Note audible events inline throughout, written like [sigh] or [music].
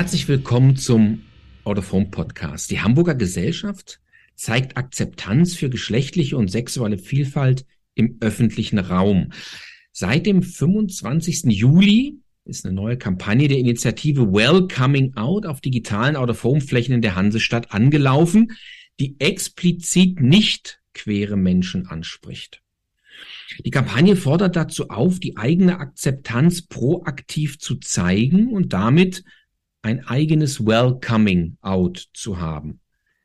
Herzlich willkommen zum Out of Home Podcast. Die Hamburger Gesellschaft zeigt Akzeptanz für geschlechtliche und sexuelle Vielfalt im öffentlichen Raum. Seit dem 25. Juli ist eine neue Kampagne der Initiative Welcoming Out auf digitalen Out-of-Home-Flächen in der Hansestadt angelaufen, die explizit nicht queere Menschen anspricht. Die Kampagne fordert dazu auf, die eigene Akzeptanz proaktiv zu zeigen und damit ein eigenes Welcoming Out zu haben.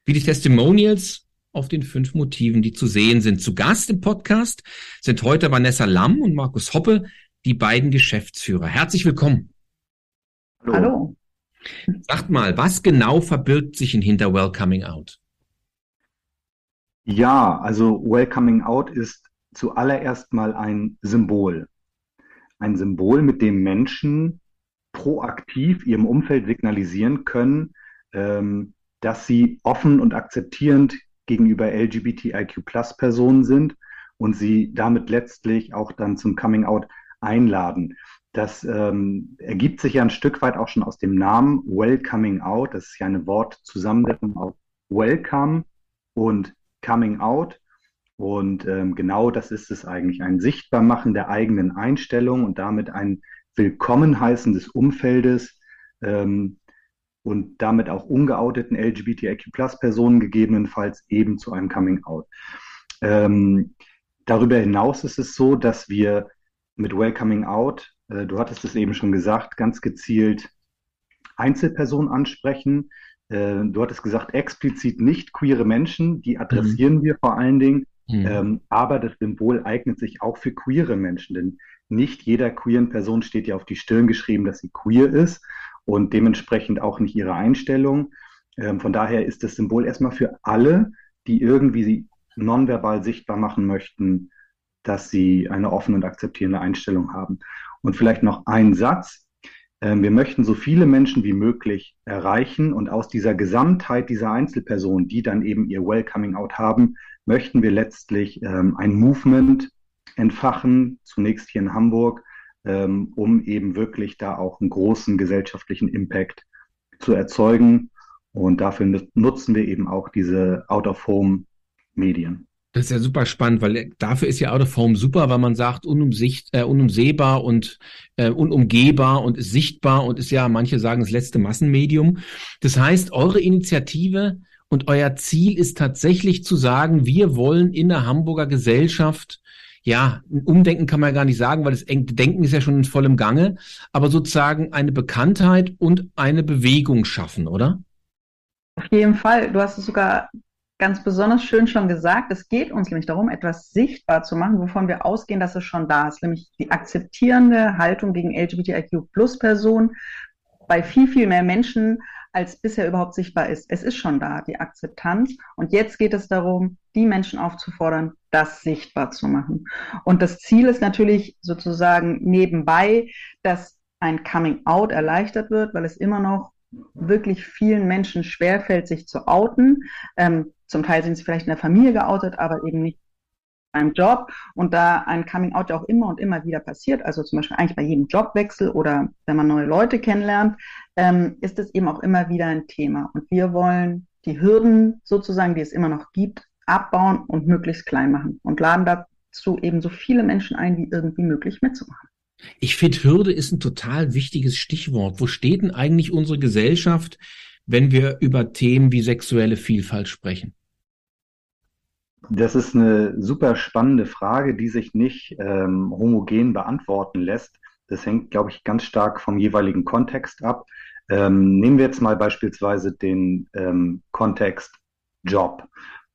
Wie die Testimonials auf den fünf Motiven, die zu sehen sind. Zu Gast im Podcast sind heute Vanessa Lamm und Markus Hoppe, die beiden Geschäftsführer. Herzlich willkommen. Hallo. Hallo. Sagt mal, was genau verbirgt sich in hinter Welcoming Out? Ja, also Welcoming Out ist zuallererst mal ein Symbol. Ein Symbol, mit dem Menschen proaktiv ihrem Umfeld signalisieren können, ähm, dass sie offen und akzeptierend gegenüber LGBTIQ-Plus-Personen sind und sie damit letztlich auch dann zum Coming-out einladen. Das ähm, ergibt sich ja ein Stück weit auch schon aus dem Namen Welcoming Out. Das ist ja eine Wortzusammensetzung aus Welcome und Coming Out. Und ähm, genau das ist es eigentlich, ein Sichtbarmachen der eigenen Einstellung und damit ein Willkommenheißen des Umfeldes ähm, und damit auch ungeouteten LGBTIQ-Plus-Personen gegebenenfalls eben zu einem Coming-out. Ähm, darüber hinaus ist es so, dass wir mit Welcoming Out, äh, du hattest es eben schon gesagt, ganz gezielt Einzelpersonen ansprechen. Äh, du hattest gesagt, explizit nicht queere Menschen, die adressieren mhm. wir vor allen Dingen. Mhm. Ähm, aber das Symbol eignet sich auch für queere Menschen, denn nicht jeder queeren Person steht ja auf die Stirn geschrieben, dass sie queer ist und dementsprechend auch nicht ihre Einstellung. Ähm, von daher ist das Symbol erstmal für alle, die irgendwie nonverbal sichtbar machen möchten, dass sie eine offene und akzeptierende Einstellung haben. Und vielleicht noch ein Satz. Ähm, wir möchten so viele Menschen wie möglich erreichen und aus dieser Gesamtheit dieser Einzelpersonen, die dann eben ihr Welcoming Out haben, möchten wir letztlich ähm, ein Movement entfachen, zunächst hier in Hamburg, ähm, um eben wirklich da auch einen großen gesellschaftlichen Impact zu erzeugen. Und dafür nutzen wir eben auch diese Out-of-Home-Medien. Das ist ja super spannend, weil dafür ist ja Out of Home super, weil man sagt, unumsicht, äh, unumsehbar und äh, unumgehbar und ist sichtbar und ist ja, manche sagen, das letzte Massenmedium. Das heißt, eure Initiative und euer Ziel ist tatsächlich zu sagen, wir wollen in der Hamburger Gesellschaft ja, ein Umdenken kann man ja gar nicht sagen, weil das Denken ist ja schon in vollem Gange, aber sozusagen eine Bekanntheit und eine Bewegung schaffen, oder? Auf jeden Fall. Du hast es sogar ganz besonders schön schon gesagt. Es geht uns nämlich darum, etwas sichtbar zu machen, wovon wir ausgehen, dass es schon da ist, nämlich die akzeptierende Haltung gegen LGBTIQ-Plus-Personen bei viel, viel mehr Menschen, als bisher überhaupt sichtbar ist. Es ist schon da, die Akzeptanz. Und jetzt geht es darum, die Menschen aufzufordern, das sichtbar zu machen. Und das Ziel ist natürlich sozusagen nebenbei, dass ein Coming Out erleichtert wird, weil es immer noch wirklich vielen Menschen schwerfällt, sich zu outen. Ähm, zum Teil sind sie vielleicht in der Familie geoutet, aber eben nicht beim Job. Und da ein Coming Out ja auch immer und immer wieder passiert, also zum Beispiel eigentlich bei jedem Jobwechsel oder wenn man neue Leute kennenlernt, ähm, ist es eben auch immer wieder ein Thema. Und wir wollen die Hürden sozusagen, die es immer noch gibt, abbauen und möglichst klein machen und laden dazu eben so viele Menschen ein, wie irgendwie möglich mitzumachen. Ich finde, Hürde ist ein total wichtiges Stichwort. Wo steht denn eigentlich unsere Gesellschaft, wenn wir über Themen wie sexuelle Vielfalt sprechen? Das ist eine super spannende Frage, die sich nicht ähm, homogen beantworten lässt. Das hängt, glaube ich, ganz stark vom jeweiligen Kontext ab. Ähm, nehmen wir jetzt mal beispielsweise den ähm, Kontext Job.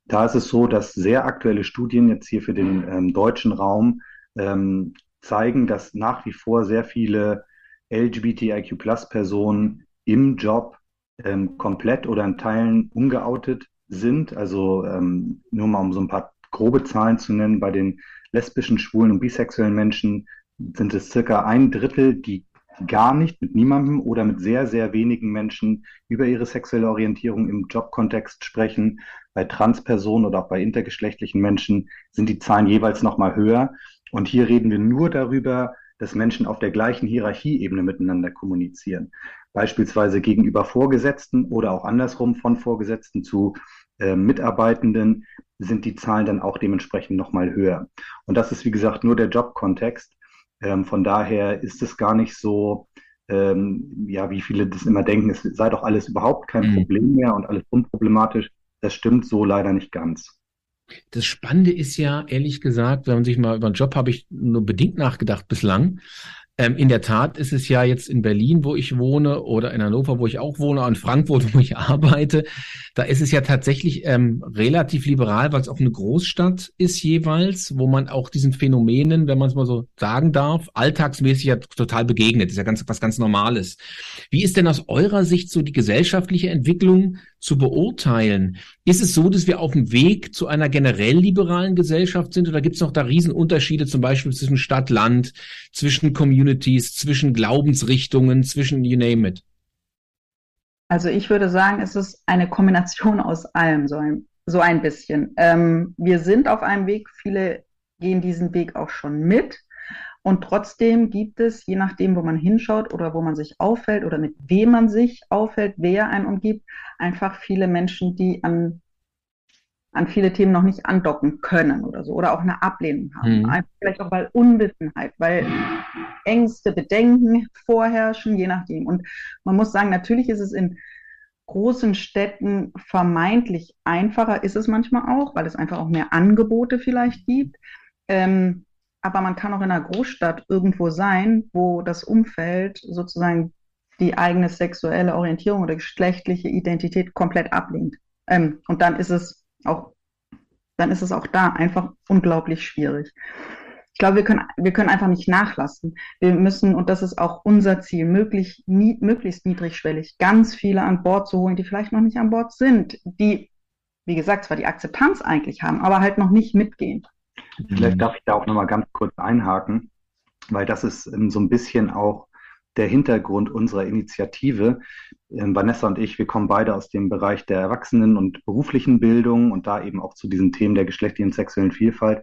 Da ist es so, dass sehr aktuelle Studien jetzt hier für den ähm, deutschen Raum ähm, zeigen, dass nach wie vor sehr viele LGBTIQ-Plus-Personen im Job ähm, komplett oder in Teilen ungeoutet sind. Also ähm, nur mal um so ein paar grobe Zahlen zu nennen, bei den lesbischen, schwulen und bisexuellen Menschen sind es circa ein Drittel, die gar nicht mit niemandem oder mit sehr, sehr wenigen Menschen über ihre sexuelle Orientierung im Jobkontext sprechen. Bei Transpersonen oder auch bei intergeschlechtlichen Menschen sind die Zahlen jeweils nochmal höher. Und hier reden wir nur darüber, dass Menschen auf der gleichen Hierarchieebene miteinander kommunizieren. beispielsweise gegenüber Vorgesetzten oder auch andersrum von Vorgesetzten zu äh, Mitarbeitenden, sind die Zahlen dann auch dementsprechend nochmal höher. Und das ist, wie gesagt, nur der Jobkontext. Ähm, von daher ist es gar nicht so, ähm, ja, wie viele das immer denken, es sei doch alles überhaupt kein mhm. Problem mehr und alles unproblematisch. Das stimmt so leider nicht ganz. Das Spannende ist ja, ehrlich gesagt, wenn man sich mal über einen Job habe ich nur bedingt nachgedacht bislang. Ähm, in der Tat ist es ja jetzt in Berlin, wo ich wohne, oder in Hannover, wo ich auch wohne, in Frankfurt, [laughs] wo ich arbeite, da ist es ja tatsächlich ähm, relativ liberal, weil es auch eine Großstadt ist jeweils, wo man auch diesen Phänomenen, wenn man es mal so sagen darf, alltagsmäßig ja total begegnet. Das ist ja ganz, was ganz Normales. Wie ist denn aus eurer Sicht so die gesellschaftliche Entwicklung zu beurteilen? Ist es so, dass wir auf dem Weg zu einer generell liberalen Gesellschaft sind oder gibt es noch da Riesenunterschiede zum Beispiel zwischen Stadt, Land, zwischen Communities, zwischen Glaubensrichtungen, zwischen you name it? Also ich würde sagen, es ist eine Kombination aus allem, so ein, so ein bisschen. Ähm, wir sind auf einem Weg, viele gehen diesen Weg auch schon mit. Und trotzdem gibt es, je nachdem, wo man hinschaut oder wo man sich auffällt oder mit wem man sich auffällt, wer einen umgibt, einfach viele Menschen, die an, an viele Themen noch nicht andocken können oder so oder auch eine Ablehnung haben. Mhm. Einfach vielleicht auch weil Unwissenheit, weil Ängste, Bedenken vorherrschen, je nachdem. Und man muss sagen, natürlich ist es in großen Städten vermeintlich einfacher, ist es manchmal auch, weil es einfach auch mehr Angebote vielleicht gibt. Ähm, aber man kann auch in einer Großstadt irgendwo sein, wo das Umfeld sozusagen die eigene sexuelle Orientierung oder geschlechtliche Identität komplett ablehnt. Ähm, und dann ist es auch, dann ist es auch da einfach unglaublich schwierig. Ich glaube, wir können, wir können einfach nicht nachlassen. Wir müssen, und das ist auch unser Ziel, möglich, nie, möglichst niedrigschwellig ganz viele an Bord zu holen, die vielleicht noch nicht an Bord sind, die, wie gesagt, zwar die Akzeptanz eigentlich haben, aber halt noch nicht mitgehen. Vielleicht darf ich da auch nochmal ganz kurz einhaken, weil das ist ähm, so ein bisschen auch der Hintergrund unserer Initiative. Ähm, Vanessa und ich, wir kommen beide aus dem Bereich der Erwachsenen- und beruflichen Bildung und da eben auch zu diesen Themen der geschlechtlichen und sexuellen Vielfalt.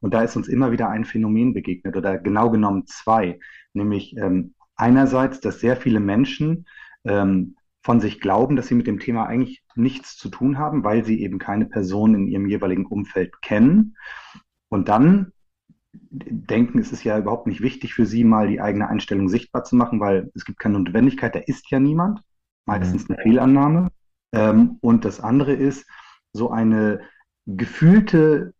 Und da ist uns immer wieder ein Phänomen begegnet oder genau genommen zwei, nämlich ähm, einerseits, dass sehr viele Menschen ähm, von sich glauben, dass sie mit dem Thema eigentlich nichts zu tun haben, weil sie eben keine Person in ihrem jeweiligen Umfeld kennen. Und dann denken, es ist ja überhaupt nicht wichtig für sie, mal die eigene Einstellung sichtbar zu machen, weil es gibt keine Notwendigkeit, da ist ja niemand. Meistens eine Fehlannahme. Ähm, und das andere ist so eine gefühlte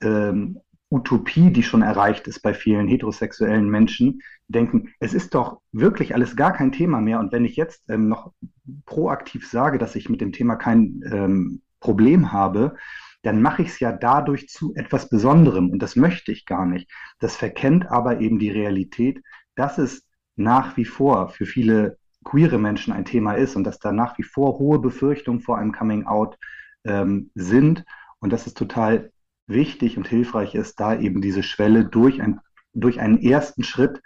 ähm, Utopie, die schon erreicht ist bei vielen heterosexuellen Menschen, denken, es ist doch wirklich alles gar kein Thema mehr. Und wenn ich jetzt ähm, noch proaktiv sage, dass ich mit dem Thema kein ähm, Problem habe, dann mache ich es ja dadurch zu etwas Besonderem und das möchte ich gar nicht. Das verkennt aber eben die Realität, dass es nach wie vor für viele queere Menschen ein Thema ist und dass da nach wie vor hohe Befürchtungen vor einem Coming Out ähm, sind und dass es total wichtig und hilfreich ist, da eben diese Schwelle durch, ein, durch einen ersten Schritt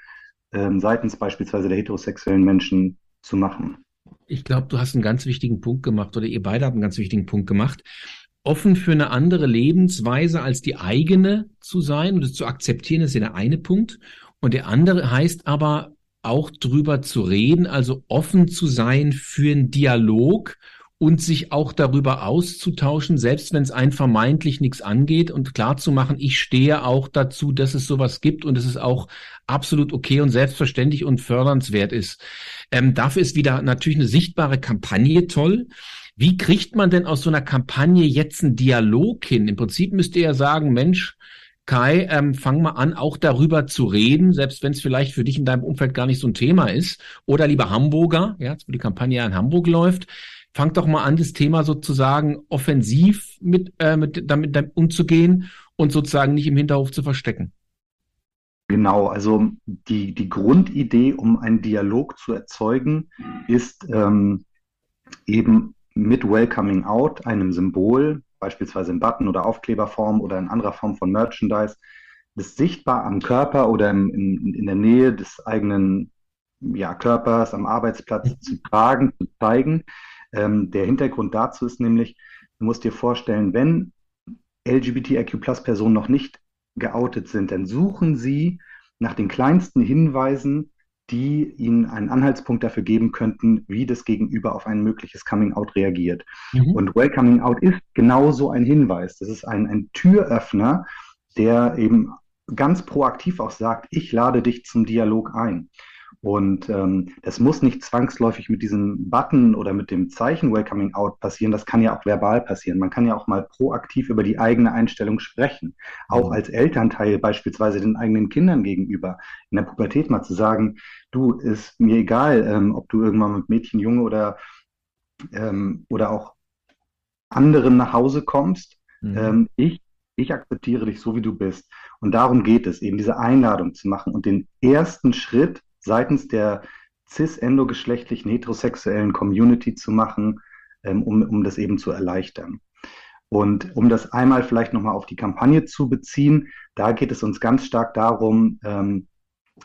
ähm, seitens beispielsweise der heterosexuellen Menschen zu machen. Ich glaube, du hast einen ganz wichtigen Punkt gemacht oder ihr beide habt einen ganz wichtigen Punkt gemacht offen für eine andere Lebensweise als die eigene zu sein und es zu akzeptieren, ist ja der eine Punkt. Und der andere heißt aber auch drüber zu reden, also offen zu sein für einen Dialog und sich auch darüber auszutauschen, selbst wenn es einen vermeintlich nichts angeht und klar zu machen, ich stehe auch dazu, dass es sowas gibt und es ist auch absolut okay und selbstverständlich und fördernswert ist. Ähm, dafür ist wieder natürlich eine sichtbare Kampagne toll. Wie kriegt man denn aus so einer Kampagne jetzt einen Dialog hin? Im Prinzip müsst ihr ja sagen, Mensch, Kai, ähm, fang mal an, auch darüber zu reden, selbst wenn es vielleicht für dich in deinem Umfeld gar nicht so ein Thema ist. Oder lieber Hamburger, ja, wo die Kampagne ja in Hamburg läuft, fang doch mal an, das Thema sozusagen offensiv mit, äh, mit damit, damit umzugehen und sozusagen nicht im Hinterhof zu verstecken. Genau, also die, die Grundidee, um einen Dialog zu erzeugen, ist ähm, eben mit Welcoming Out, einem Symbol, beispielsweise in Button- oder Aufkleberform oder in anderer Form von Merchandise, das sichtbar am Körper oder im, in, in der Nähe des eigenen ja, Körpers, am Arbeitsplatz zu tragen, zu zeigen. Ähm, der Hintergrund dazu ist nämlich, du musst dir vorstellen, wenn LGBTIQ-Plus-Personen noch nicht geoutet sind, dann suchen sie nach den kleinsten Hinweisen, die ihnen einen Anhaltspunkt dafür geben könnten, wie das Gegenüber auf ein mögliches Coming-out reagiert. Mhm. Und Welcoming Out ist genauso ein Hinweis. Das ist ein, ein Türöffner, der eben ganz proaktiv auch sagt, ich lade dich zum Dialog ein. Und ähm, das muss nicht zwangsläufig mit diesem Button oder mit dem Zeichen Welcoming Out passieren. Das kann ja auch verbal passieren. Man kann ja auch mal proaktiv über die eigene Einstellung sprechen. Auch mhm. als Elternteil beispielsweise den eigenen Kindern gegenüber. In der Pubertät mal zu sagen, du, ist mir egal, ähm, ob du irgendwann mit Mädchen, Junge oder, ähm, oder auch anderen nach Hause kommst. Mhm. Ähm, ich ich akzeptiere dich so, wie du bist. Und darum geht es, eben diese Einladung zu machen und den ersten Schritt seitens der cis-endogeschlechtlichen heterosexuellen Community zu machen, ähm, um, um das eben zu erleichtern. Und um das einmal vielleicht nochmal auf die Kampagne zu beziehen, da geht es uns ganz stark darum, ähm,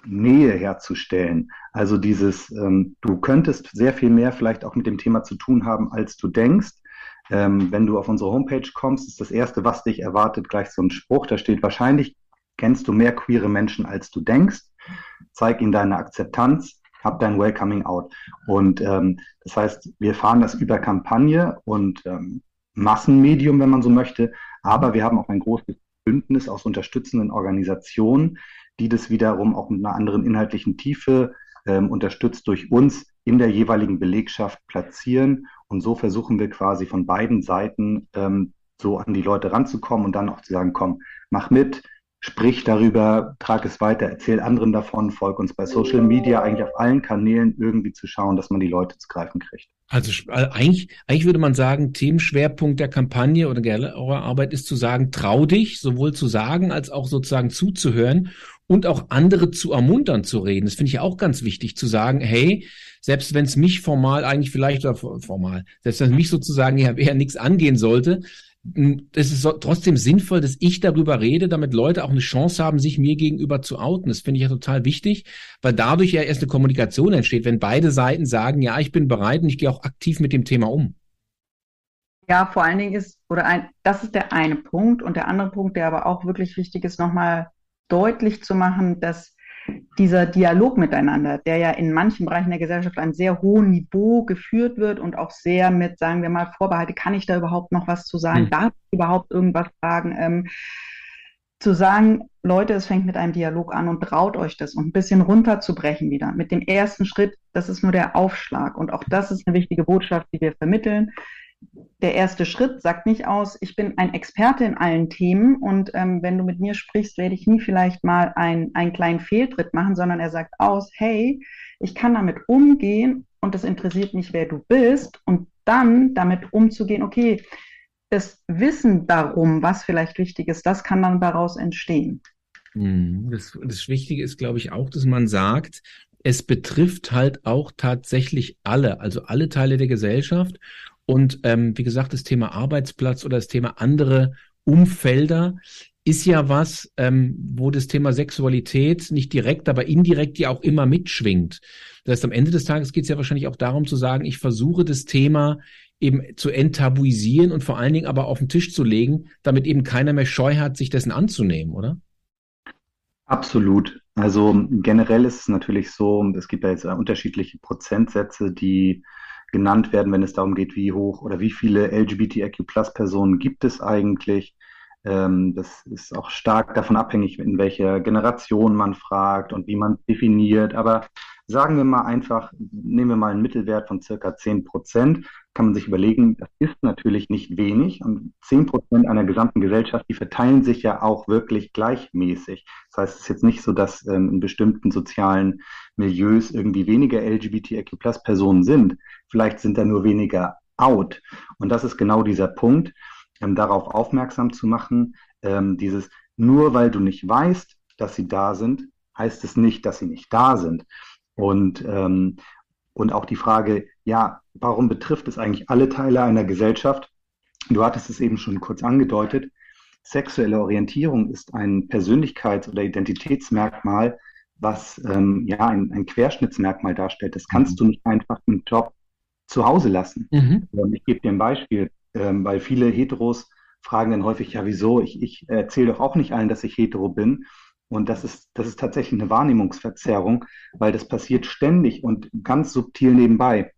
Nähe herzustellen. Also dieses, ähm, du könntest sehr viel mehr vielleicht auch mit dem Thema zu tun haben, als du denkst. Ähm, wenn du auf unsere Homepage kommst, ist das Erste, was dich erwartet, gleich so ein Spruch. Da steht, wahrscheinlich kennst du mehr queere Menschen, als du denkst zeig ihnen deine Akzeptanz, hab dein Welcoming Out. Und ähm, das heißt, wir fahren das über Kampagne und ähm, Massenmedium, wenn man so möchte, aber wir haben auch ein großes Bündnis aus unterstützenden Organisationen, die das wiederum auch mit einer anderen inhaltlichen Tiefe ähm, unterstützt durch uns in der jeweiligen Belegschaft platzieren. Und so versuchen wir quasi von beiden Seiten ähm, so an die Leute ranzukommen und dann auch zu sagen, komm, mach mit, sprich darüber, trag es weiter, erzähl anderen davon, folg uns bei Social Media, eigentlich auf allen Kanälen irgendwie zu schauen, dass man die Leute zu greifen kriegt. Also äh, eigentlich, eigentlich würde man sagen, Themenschwerpunkt der Kampagne oder eurer Arbeit ist zu sagen, trau dich, sowohl zu sagen als auch sozusagen zuzuhören und auch andere zu ermuntern zu reden. Das finde ich auch ganz wichtig zu sagen, hey, selbst wenn es mich formal eigentlich vielleicht oder formal, selbst wenn es mich sozusagen ja eher nichts angehen sollte, es ist trotzdem sinnvoll, dass ich darüber rede, damit Leute auch eine Chance haben, sich mir gegenüber zu outen. Das finde ich ja total wichtig, weil dadurch ja erst eine Kommunikation entsteht, wenn beide Seiten sagen, ja, ich bin bereit und ich gehe auch aktiv mit dem Thema um. Ja, vor allen Dingen ist, oder ein, das ist der eine Punkt. Und der andere Punkt, der aber auch wirklich wichtig ist, nochmal deutlich zu machen, dass dieser Dialog miteinander, der ja in manchen Bereichen der Gesellschaft einem sehr hohen Niveau geführt wird und auch sehr mit, sagen wir mal, Vorbehalte, kann ich da überhaupt noch was zu sagen? Mhm. Darf ich überhaupt irgendwas sagen? Ähm, zu sagen, Leute, es fängt mit einem Dialog an und traut euch das und ein bisschen runterzubrechen wieder. Mit dem ersten Schritt, das ist nur der Aufschlag. Und auch das ist eine wichtige Botschaft, die wir vermitteln der erste Schritt sagt nicht aus, ich bin ein Experte in allen Themen und ähm, wenn du mit mir sprichst, werde ich nie vielleicht mal ein, einen kleinen Fehltritt machen, sondern er sagt aus, hey, ich kann damit umgehen und das interessiert mich, wer du bist und dann damit umzugehen, okay, das Wissen darum, was vielleicht wichtig ist, das kann dann daraus entstehen. Hm, das, das Wichtige ist, glaube ich, auch, dass man sagt, es betrifft halt auch tatsächlich alle, also alle Teile der Gesellschaft. Und ähm, wie gesagt, das Thema Arbeitsplatz oder das Thema andere Umfelder ist ja was, ähm, wo das Thema Sexualität nicht direkt, aber indirekt ja auch immer mitschwingt. Das heißt, am Ende des Tages geht es ja wahrscheinlich auch darum zu sagen, ich versuche das Thema eben zu enttabuisieren und vor allen Dingen aber auf den Tisch zu legen, damit eben keiner mehr Scheu hat, sich dessen anzunehmen, oder? Absolut. Also generell ist es natürlich so, es gibt ja jetzt unterschiedliche Prozentsätze, die genannt werden, wenn es darum geht, wie hoch oder wie viele LGBTIQ-Plus-Personen gibt es eigentlich. Ähm, das ist auch stark davon abhängig, in welcher Generation man fragt und wie man definiert. Aber sagen wir mal einfach, nehmen wir mal einen Mittelwert von circa 10 Prozent, kann man sich überlegen, das ist natürlich nicht wenig. Und 10 Prozent einer gesamten Gesellschaft, die verteilen sich ja auch wirklich gleichmäßig. Das heißt, es ist jetzt nicht so, dass ähm, in bestimmten sozialen Milieus irgendwie weniger LGBTIQ-Plus-Personen sind. Vielleicht sind da nur weniger out. Und das ist genau dieser Punkt, ähm, darauf aufmerksam zu machen, ähm, dieses, nur weil du nicht weißt, dass sie da sind, heißt es nicht, dass sie nicht da sind. Und, ähm, und auch die Frage, ja, warum betrifft es eigentlich alle Teile einer Gesellschaft? Du hattest es eben schon kurz angedeutet. Sexuelle Orientierung ist ein Persönlichkeits- oder Identitätsmerkmal, was ähm, ja ein, ein, Querschnittsmerkmal darstellt. Das kannst mhm. du nicht einfach im Job zu Hause lassen. Mhm. Ähm, ich gebe dir ein Beispiel, ähm, weil viele Heteros fragen dann häufig, ja, wieso? Ich, ich erzähle doch auch nicht allen, dass ich hetero bin. Und das ist, das ist tatsächlich eine Wahrnehmungsverzerrung, weil das passiert ständig und ganz subtil nebenbei.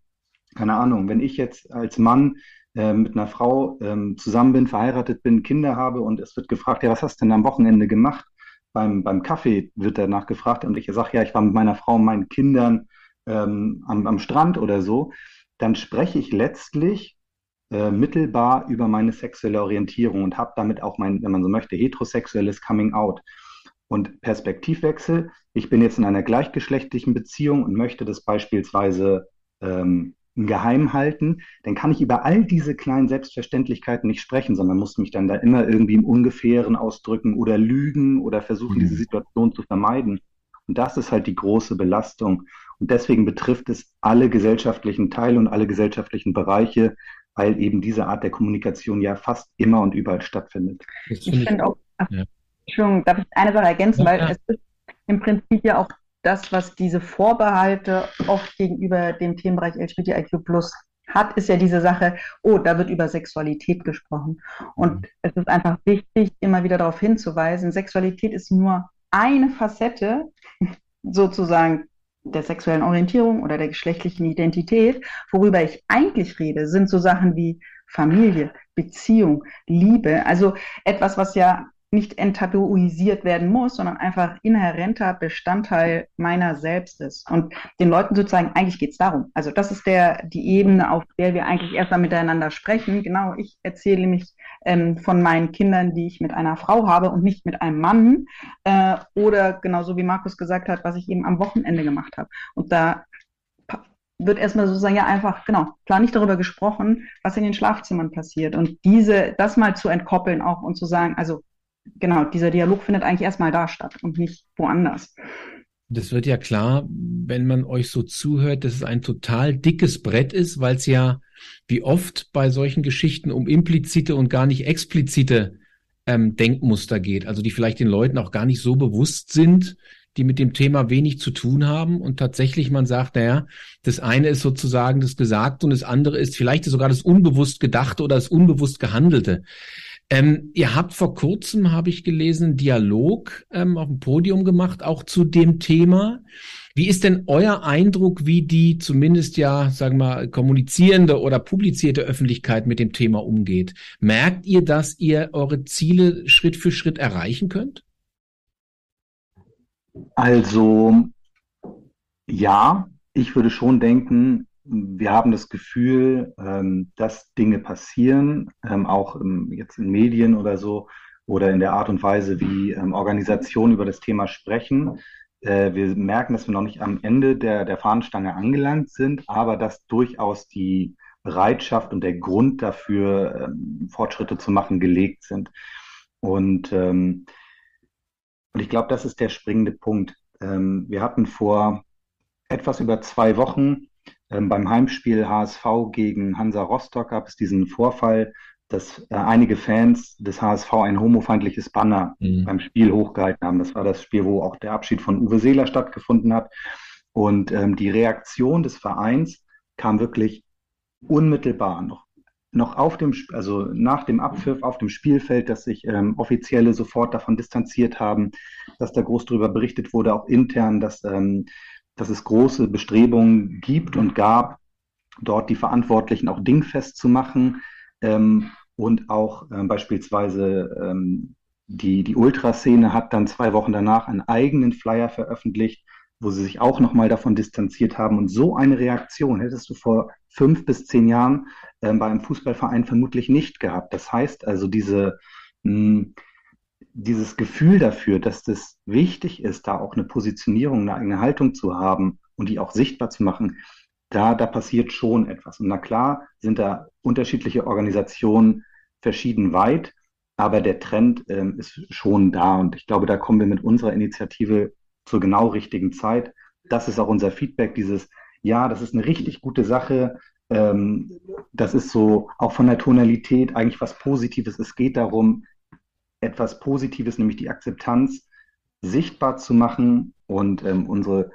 Keine Ahnung, wenn ich jetzt als Mann äh, mit einer Frau ähm, zusammen bin, verheiratet bin, Kinder habe und es wird gefragt, ja, was hast du denn am Wochenende gemacht? Beim, beim Kaffee wird danach gefragt und ich sage, ja, ich war mit meiner Frau und meinen Kindern ähm, am, am Strand oder so, dann spreche ich letztlich äh, mittelbar über meine sexuelle Orientierung und habe damit auch mein, wenn man so möchte, heterosexuelles Coming Out. Und Perspektivwechsel, ich bin jetzt in einer gleichgeschlechtlichen Beziehung und möchte das beispielsweise ähm, geheim halten, dann kann ich über all diese kleinen Selbstverständlichkeiten nicht sprechen, sondern muss mich dann da immer irgendwie im Ungefähren ausdrücken oder lügen oder versuchen, mhm. diese Situation zu vermeiden. Und das ist halt die große Belastung. Und deswegen betrifft es alle gesellschaftlichen Teile und alle gesellschaftlichen Bereiche, weil eben diese Art der Kommunikation ja fast immer und überall stattfindet. Ich finde auch, ja. Entschuldigung, darf ich eine Sache ergänzen, ja, weil ja. es ist im Prinzip ja auch das, was diese Vorbehalte oft gegenüber dem Themenbereich LGBTIQ Plus hat, ist ja diese Sache, oh, da wird über Sexualität gesprochen. Und mhm. es ist einfach wichtig, immer wieder darauf hinzuweisen, Sexualität ist nur eine Facette [laughs] sozusagen der sexuellen Orientierung oder der geschlechtlichen Identität. Worüber ich eigentlich rede, sind so Sachen wie Familie, Beziehung, Liebe. Also etwas, was ja nicht enttabuisiert werden muss, sondern einfach inhärenter Bestandteil meiner selbst ist. Und den Leuten zu zeigen, eigentlich geht es darum. Also das ist der, die Ebene, auf der wir eigentlich erstmal miteinander sprechen. Genau, ich erzähle nämlich ähm, von meinen Kindern, die ich mit einer Frau habe und nicht mit einem Mann. Äh, oder genauso wie Markus gesagt hat, was ich eben am Wochenende gemacht habe. Und da wird erstmal sozusagen ja einfach, genau, klar nicht darüber gesprochen, was in den Schlafzimmern passiert. Und diese, das mal zu entkoppeln auch und zu sagen, also genau, dieser Dialog findet eigentlich erstmal da statt und nicht woanders. Das wird ja klar, wenn man euch so zuhört, dass es ein total dickes Brett ist, weil es ja wie oft bei solchen Geschichten um implizite und gar nicht explizite ähm, Denkmuster geht, also die vielleicht den Leuten auch gar nicht so bewusst sind, die mit dem Thema wenig zu tun haben und tatsächlich man sagt, naja, das eine ist sozusagen das Gesagte und das andere ist vielleicht sogar das unbewusst Gedachte oder das unbewusst Gehandelte. Ähm, ihr habt vor kurzem, habe ich gelesen, einen Dialog ähm, auf dem Podium gemacht, auch zu dem Thema. Wie ist denn euer Eindruck, wie die zumindest ja, sagen wir mal, kommunizierende oder publizierte Öffentlichkeit mit dem Thema umgeht? Merkt ihr, dass ihr eure Ziele Schritt für Schritt erreichen könnt? Also ja, ich würde schon denken, wir haben das Gefühl, ähm, dass Dinge passieren, ähm, auch im, jetzt in Medien oder so, oder in der Art und Weise, wie ähm, Organisationen über das Thema sprechen. Äh, wir merken, dass wir noch nicht am Ende der, der Fahnenstange angelangt sind, aber dass durchaus die Bereitschaft und der Grund dafür, ähm, Fortschritte zu machen, gelegt sind. Und, ähm, und ich glaube, das ist der springende Punkt. Ähm, wir hatten vor etwas über zwei Wochen ähm, beim Heimspiel HSV gegen Hansa Rostock gab es diesen Vorfall, dass äh, einige Fans des HSV ein homofeindliches Banner mhm. beim Spiel hochgehalten haben. Das war das Spiel, wo auch der Abschied von Uwe Seeler stattgefunden hat. Und ähm, die Reaktion des Vereins kam wirklich unmittelbar noch noch auf dem, also nach dem Abpfiff auf dem Spielfeld, dass sich ähm, Offizielle sofort davon distanziert haben, dass da groß darüber berichtet wurde, auch intern, dass ähm, dass es große Bestrebungen gibt und gab, dort die Verantwortlichen auch dingfest zu machen ähm, und auch ähm, beispielsweise ähm, die, die Ultraszene hat dann zwei Wochen danach einen eigenen Flyer veröffentlicht, wo sie sich auch nochmal davon distanziert haben. Und so eine Reaktion hättest du vor fünf bis zehn Jahren äh, bei einem Fußballverein vermutlich nicht gehabt. Das heißt also, diese, mh, hm, dieses Gefühl dafür, dass das wichtig ist, da auch eine Positionierung, eine eigene Haltung zu haben und die auch sichtbar zu machen, da, da passiert schon etwas. Und na klar sind da unterschiedliche Organisationen verschieden weit, aber der Trend ähm, ist schon da. Und ich glaube, da kommen wir mit unserer Initiative zur genau richtigen Zeit. Das ist auch unser Feedback, dieses, ja, das ist eine richtig gute Sache. Ähm, das ist so auch von der Tonalität eigentlich was Positives. Es geht darum, etwas Positives, nämlich die Akzeptanz, sichtbar zu machen und ähm, unsere,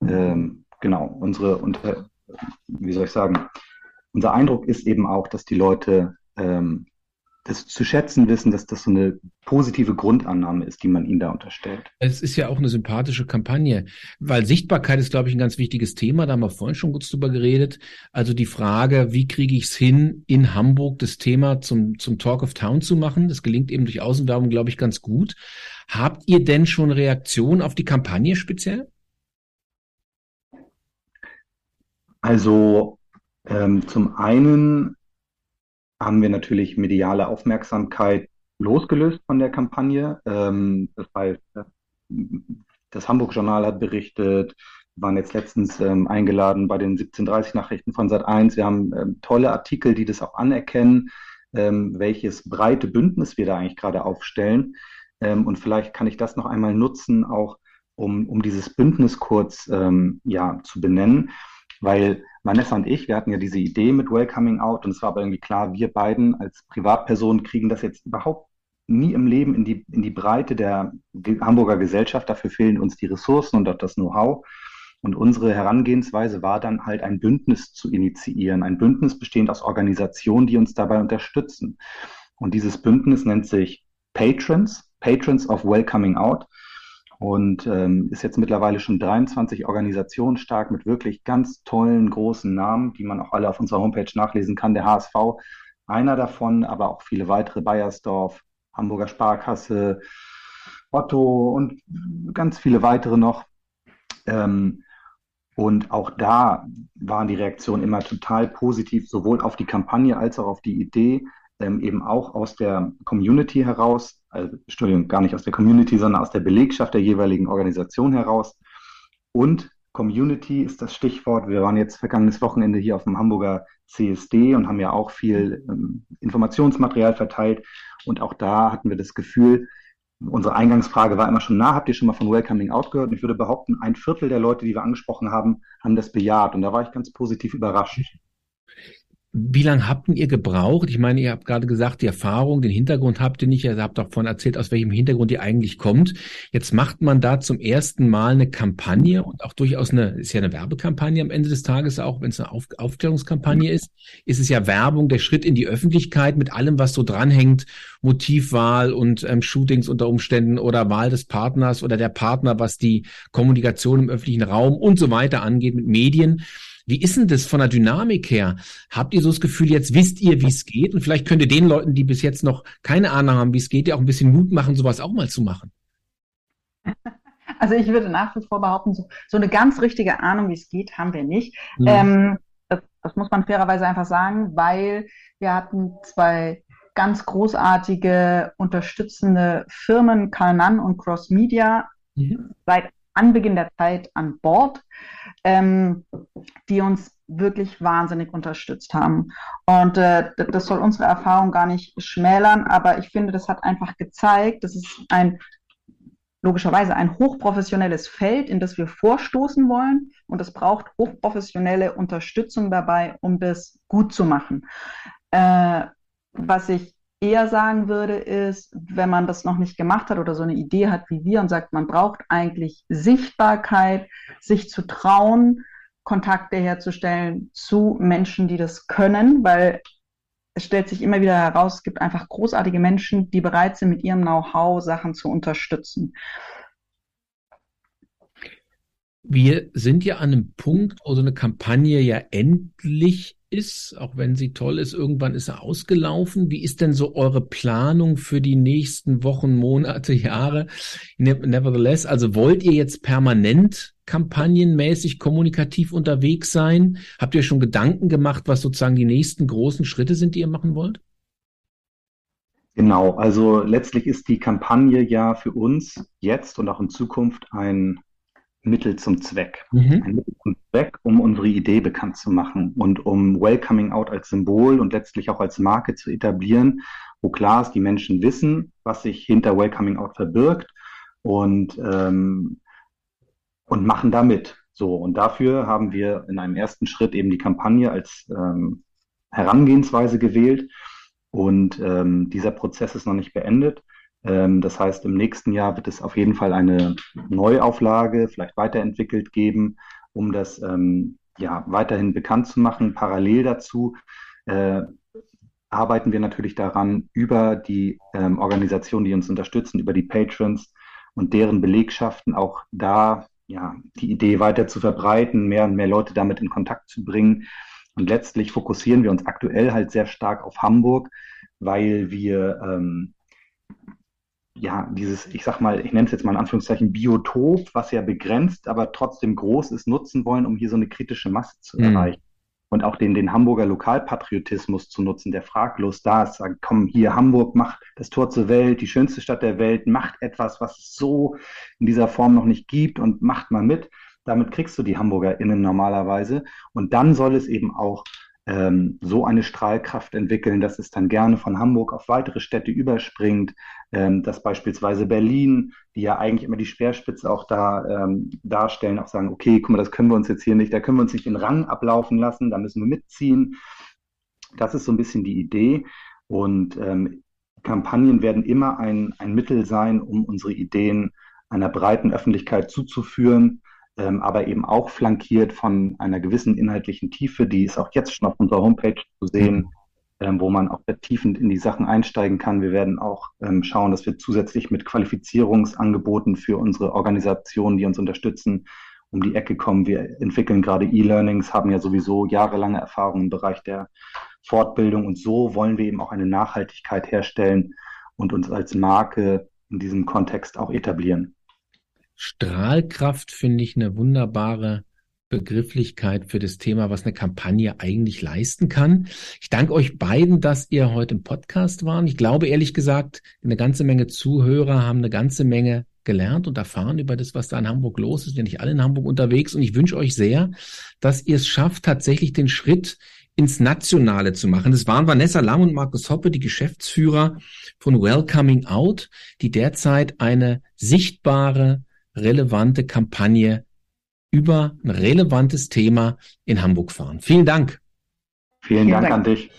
ähm, genau, unsere, unter, wie soll ich sagen, unser Eindruck ist eben auch, dass die Leute ähm, das zu schätzen wissen, dass das so eine positive Grundannahme ist, die man ihnen da unterstellt. Es ist ja auch eine sympathische Kampagne, weil Sichtbarkeit ist, glaube ich, ein ganz wichtiges Thema. Da haben wir vorhin schon kurz drüber geredet. Also die Frage, wie kriege ich es hin, in Hamburg das Thema zum, zum Talk of Town zu machen? Das gelingt eben durch Außenwerbung, glaube ich, ganz gut. Habt ihr denn schon Reaktionen auf die Kampagne speziell? Also ähm, zum einen haben wir natürlich mediale Aufmerksamkeit losgelöst von der Kampagne. Ähm, das heißt, das Hamburg Journal hat berichtet, waren jetzt letztens ähm, eingeladen bei den 1730 Nachrichten von Sat1. Wir haben ähm, tolle Artikel, die das auch anerkennen, ähm, welches breite Bündnis wir da eigentlich gerade aufstellen. Ähm, und vielleicht kann ich das noch einmal nutzen, auch um, um dieses Bündnis kurz ähm, ja, zu benennen, weil Vanessa und ich, wir hatten ja diese Idee mit Welcoming Out und es war aber irgendwie klar, wir beiden als Privatpersonen kriegen das jetzt überhaupt nie im Leben in die, in die Breite der Hamburger Gesellschaft. Dafür fehlen uns die Ressourcen und auch das Know-how. Und unsere Herangehensweise war dann halt ein Bündnis zu initiieren, ein Bündnis bestehend aus Organisationen, die uns dabei unterstützen. Und dieses Bündnis nennt sich Patrons, Patrons of Welcoming Out und ähm, ist jetzt mittlerweile schon 23 Organisationen stark mit wirklich ganz tollen großen Namen, die man auch alle auf unserer Homepage nachlesen kann. Der HSV, einer davon, aber auch viele weitere, Bayersdorf, Hamburger Sparkasse, Otto und ganz viele weitere noch. Ähm, und auch da waren die Reaktionen immer total positiv, sowohl auf die Kampagne als auch auf die Idee, ähm, eben auch aus der Community heraus, also, Entschuldigung, gar nicht aus der Community, sondern aus der Belegschaft der jeweiligen Organisation heraus. Und Community ist das Stichwort. Wir waren jetzt vergangenes Wochenende hier auf dem Hamburger CSD und haben ja auch viel ähm, Informationsmaterial verteilt. Und auch da hatten wir das Gefühl, unsere Eingangsfrage war immer schon nah, habt ihr schon mal von Welcoming Out gehört? Und ich würde behaupten, ein Viertel der Leute, die wir angesprochen haben, haben das bejaht. Und da war ich ganz positiv überrascht. Wie lange habt ihr gebraucht? Ich meine, ihr habt gerade gesagt, die Erfahrung, den Hintergrund habt ihr nicht. Ihr habt davon erzählt, aus welchem Hintergrund ihr eigentlich kommt. Jetzt macht man da zum ersten Mal eine Kampagne und auch durchaus eine, ist ja eine Werbekampagne am Ende des Tages, auch wenn es eine Auf Aufklärungskampagne ist, ist es ja Werbung, der Schritt in die Öffentlichkeit mit allem, was so dranhängt, Motivwahl und ähm, Shootings unter Umständen oder Wahl des Partners oder der Partner, was die Kommunikation im öffentlichen Raum und so weiter angeht mit Medien. Wie ist denn das von der Dynamik her? Habt ihr so das Gefühl, jetzt wisst ihr, wie es geht? Und vielleicht könnt ihr den Leuten, die bis jetzt noch keine Ahnung haben, wie es geht, ja auch ein bisschen Mut machen, sowas auch mal zu machen. [laughs] Also ich würde nach wie vor behaupten, so, so eine ganz richtige Ahnung, wie es geht, haben wir nicht. Mhm. Ähm, das, das muss man fairerweise einfach sagen, weil wir hatten zwei ganz großartige unterstützende Firmen, Kalnan und Cross Media, mhm. seit Anbeginn der Zeit an Bord ähm, die uns wirklich wahnsinnig unterstützt haben. Und äh, das soll unsere Erfahrung gar nicht schmälern, aber ich finde, das hat einfach gezeigt, das ist ein logischerweise ein hochprofessionelles Feld, in das wir vorstoßen wollen. Und es braucht hochprofessionelle Unterstützung dabei, um das gut zu machen. Äh, was ich eher sagen würde, ist, wenn man das noch nicht gemacht hat oder so eine Idee hat wie wir und sagt, man braucht eigentlich Sichtbarkeit, sich zu trauen, Kontakte herzustellen zu Menschen, die das können, weil es stellt sich immer wieder heraus, es gibt einfach großartige Menschen, die bereit sind, mit ihrem Know-how Sachen zu unterstützen. Wir sind ja an einem Punkt, wo so eine Kampagne ja endlich ist, auch wenn sie toll ist, irgendwann ist er ausgelaufen. Wie ist denn so eure Planung für die nächsten Wochen, Monate, Jahre? Nevertheless, also wollt ihr jetzt permanent kampagnenmäßig kommunikativ unterwegs sein? Habt ihr schon Gedanken gemacht, was sozusagen die nächsten großen Schritte sind, die ihr machen wollt? Genau, also letztlich ist die Kampagne ja für uns jetzt und auch in Zukunft ein Mittel zum Zweck. Mhm. Ein Mittel zum Zweck, um unsere Idee bekannt zu machen und um Welcoming Out als Symbol und letztlich auch als Marke zu etablieren, wo klar ist, die Menschen wissen, was sich hinter Welcoming Out verbirgt und, ähm, und machen damit. So, und dafür haben wir in einem ersten Schritt eben die Kampagne als ähm, Herangehensweise gewählt. Und ähm, dieser Prozess ist noch nicht beendet. Ähm, das heißt, im nächsten Jahr wird es auf jeden Fall eine Neuauflage, vielleicht weiterentwickelt geben, um das ähm, ja, weiterhin bekannt zu machen. Parallel dazu äh, arbeiten wir natürlich daran, über die ähm, Organisationen, die uns unterstützen, über die Patrons und deren Belegschaften auch da ja, die Idee weiter zu verbreiten, mehr und mehr Leute damit in Kontakt zu bringen. Und letztlich fokussieren wir uns aktuell halt sehr stark auf Hamburg, weil wir ähm, ja dieses, ich sag mal, ich nenne es jetzt mal in Anführungszeichen Biotop, was ja begrenzt, aber trotzdem groß ist, nutzen wollen, um hier so eine kritische Masse zu mhm. erreichen und auch den, den Hamburger Lokalpatriotismus zu nutzen, der fraglos da ist, sagt, komm, hier Hamburg macht das Tor zur Welt, die schönste Stadt der Welt, macht etwas, was es so in dieser Form noch nicht gibt und macht mal mit. Damit kriegst du die HamburgerInnen normalerweise. Und dann soll es eben auch ähm, so eine Strahlkraft entwickeln, dass es dann gerne von Hamburg auf weitere Städte überspringt, ähm, dass beispielsweise Berlin, die ja eigentlich immer die Speerspitze auch da ähm, darstellen, auch sagen, okay, guck mal, das können wir uns jetzt hier nicht, da können wir uns nicht den Rang ablaufen lassen, da müssen wir mitziehen. Das ist so ein bisschen die Idee. Und ähm, Kampagnen werden immer ein, ein Mittel sein, um unsere Ideen einer breiten Öffentlichkeit zuzuführen ähm, aber eben auch flankiert von einer gewissen inhaltlichen Tiefe, die ist auch jetzt schon auf unserer Homepage zu sehen, mhm. ähm, wo man auch vertiefend in die Sachen einsteigen kann. Wir werden auch ähm, schauen, dass wir zusätzlich mit Qualifizierungsangeboten für unsere Organisationen, die uns unterstützen, um die Ecke kommen. Wir entwickeln gerade E-Learnings, haben ja sowieso jahrelange Erfahrung im Bereich der Fortbildung und so wollen wir eben auch eine Nachhaltigkeit herstellen und uns als Marke in diesem Kontext auch etablieren. Strahlkraft finde ich eine wunderbare Begrifflichkeit für das Thema, was eine Kampagne eigentlich leisten kann. Ich danke euch beiden, dass ihr heute im Podcast waren. Ich glaube ehrlich gesagt, eine ganze Menge Zuhörer haben eine ganze Menge gelernt und erfahren über das, was da in Hamburg los ist. Wir sind nicht alle in Hamburg unterwegs und ich wünsche euch sehr, dass ihr es schafft, tatsächlich den Schritt ins Nationale zu machen. Das waren Vanessa Lamm und Markus Hoppe, die Geschäftsführer von Welcoming Out, die derzeit eine sichtbare relevante Kampagne über ein relevantes Thema in Hamburg fahren. Vielen Dank. Vielen, Vielen Dank, Dank an dich.